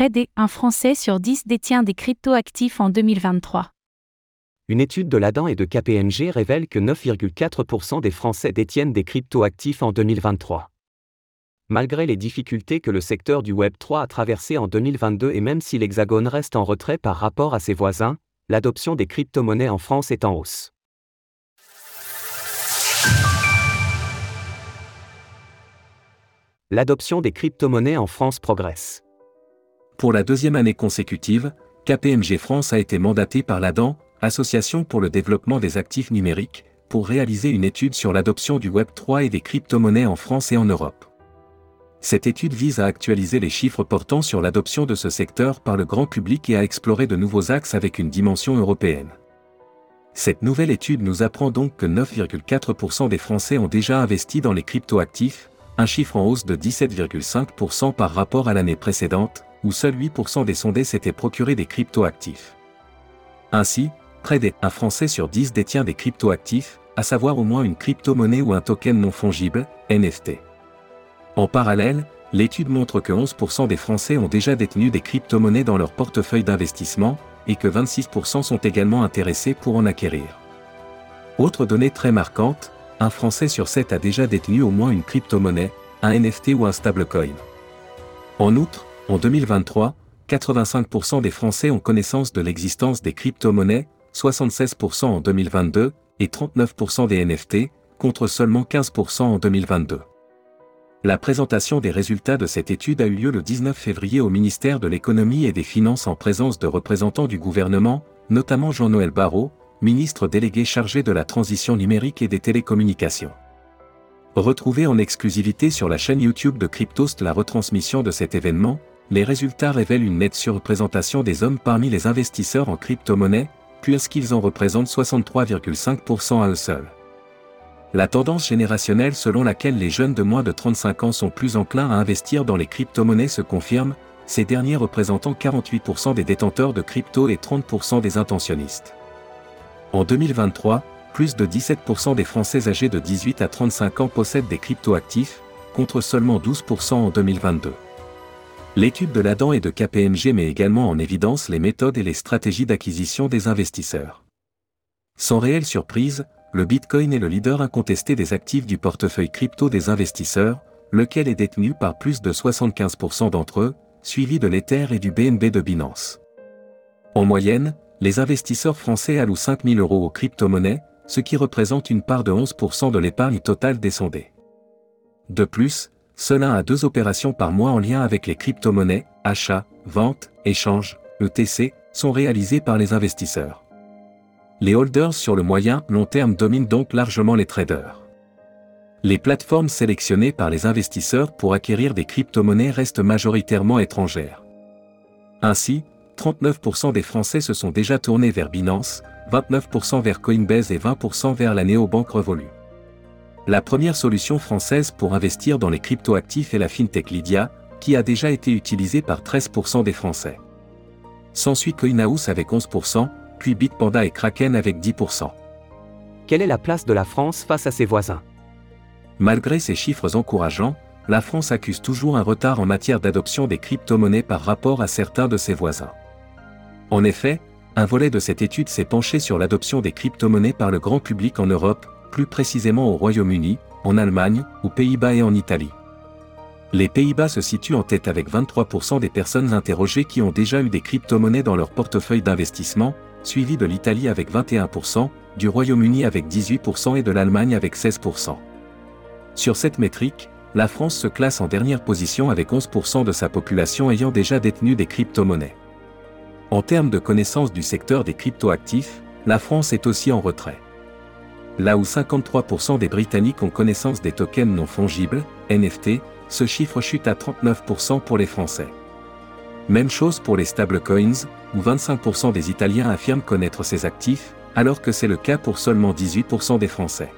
Près des 1 Français sur 10 détient des cryptoactifs en 2023. Une étude de l'Adam et de KPMG révèle que 9,4% des Français détiennent des cryptoactifs en 2023. Malgré les difficultés que le secteur du Web3 a traversées en 2022 et même si l'Hexagone reste en retrait par rapport à ses voisins, l'adoption des crypto-monnaies en France est en hausse. L'adoption des crypto-monnaies en France progresse. Pour la deuxième année consécutive, KPMG France a été mandaté par l'ADAN, Association pour le développement des actifs numériques, pour réaliser une étude sur l'adoption du Web3 et des crypto-monnaies en France et en Europe. Cette étude vise à actualiser les chiffres portant sur l'adoption de ce secteur par le grand public et à explorer de nouveaux axes avec une dimension européenne. Cette nouvelle étude nous apprend donc que 9,4% des Français ont déjà investi dans les cryptoactifs, un chiffre en hausse de 17,5% par rapport à l'année précédente, où seuls 8% des sondés s'étaient procurés des cryptoactifs. Ainsi, près 1 Français sur 10 détient des cryptoactifs, à savoir au moins une crypto-monnaie ou un token non fongible, NFT. En parallèle, l'étude montre que 11% des Français ont déjà détenu des crypto-monnaies dans leur portefeuille d'investissement, et que 26% sont également intéressés pour en acquérir. Autre donnée très marquante, un Français sur 7 a déjà détenu au moins une crypto-monnaie, un NFT ou un stablecoin. En outre, en 2023, 85% des Français ont connaissance de l'existence des crypto-monnaies, 76% en 2022 et 39% des NFT, contre seulement 15% en 2022. La présentation des résultats de cette étude a eu lieu le 19 février au ministère de l'économie et des finances en présence de représentants du gouvernement, notamment Jean-Noël Barrot, ministre délégué chargé de la transition numérique et des télécommunications. Retrouvez en exclusivité sur la chaîne YouTube de Cryptost la retransmission de cet événement, les résultats révèlent une nette surreprésentation des hommes parmi les investisseurs en crypto-monnaie, puisqu'ils en représentent 63,5% à eux seuls. La tendance générationnelle selon laquelle les jeunes de moins de 35 ans sont plus enclins à investir dans les crypto-monnaies se confirme, ces derniers représentant 48% des détenteurs de crypto et 30% des intentionnistes. En 2023, plus de 17% des Français âgés de 18 à 35 ans possèdent des cryptoactifs, contre seulement 12% en 2022. L'étude de l'ADAN et de KPMG met également en évidence les méthodes et les stratégies d'acquisition des investisseurs. Sans réelle surprise, le Bitcoin est le leader incontesté des actifs du portefeuille crypto des investisseurs, lequel est détenu par plus de 75% d'entre eux, suivi de l'Ether et du BNB de Binance. En moyenne, les investisseurs français allouent 5000 euros aux crypto-monnaies, ce qui représente une part de 11% de l'épargne totale des sondés. De plus, un à deux opérations par mois en lien avec les crypto-monnaies, achats, ventes, échanges, ETC, sont réalisées par les investisseurs. Les holders sur le moyen long terme dominent donc largement les traders. Les plateformes sélectionnées par les investisseurs pour acquérir des crypto-monnaies restent majoritairement étrangères. Ainsi, 39% des Français se sont déjà tournés vers Binance, 29% vers Coinbase et 20% vers la néobanque Revolut. La première solution française pour investir dans les cryptoactifs est la fintech Lydia, qui a déjà été utilisée par 13% des Français. S'ensuit CoinHouse avec 11%, puis Bitpanda et Kraken avec 10%. Quelle est la place de la France face à ses voisins? Malgré ces chiffres encourageants, la France accuse toujours un retard en matière d'adoption des crypto-monnaies par rapport à certains de ses voisins. En effet, un volet de cette étude s'est penché sur l'adoption des crypto-monnaies par le grand public en Europe, plus précisément au Royaume-Uni, en Allemagne, aux Pays-Bas et en Italie. Les Pays-Bas se situent en tête avec 23% des personnes interrogées qui ont déjà eu des crypto-monnaies dans leur portefeuille d'investissement, suivi de l'Italie avec 21%, du Royaume-Uni avec 18% et de l'Allemagne avec 16%. Sur cette métrique, la France se classe en dernière position avec 11% de sa population ayant déjà détenu des crypto-monnaies. En termes de connaissance du secteur des cryptoactifs, la France est aussi en retrait. Là où 53% des Britanniques ont connaissance des tokens non fongibles, NFT, ce chiffre chute à 39% pour les Français. Même chose pour les stablecoins, où 25% des Italiens affirment connaître ces actifs, alors que c'est le cas pour seulement 18% des Français.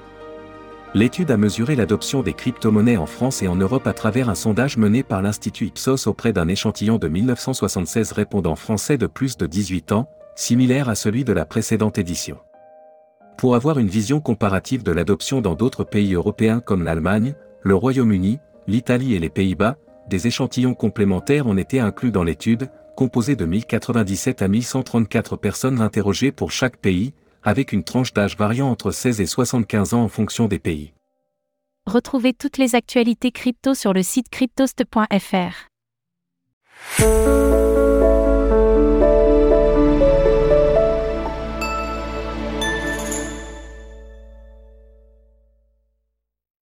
L'étude a mesuré l'adoption des crypto-monnaies en France et en Europe à travers un sondage mené par l'Institut Ipsos auprès d'un échantillon de 1976 répondants français de plus de 18 ans, similaire à celui de la précédente édition. Pour avoir une vision comparative de l'adoption dans d'autres pays européens comme l'Allemagne, le Royaume-Uni, l'Italie et les Pays-Bas, des échantillons complémentaires ont été inclus dans l'étude, composée de 1097 à 1134 personnes interrogées pour chaque pays, avec une tranche d'âge variant entre 16 et 75 ans en fonction des pays. Retrouvez toutes les actualités crypto sur le site cryptost.fr.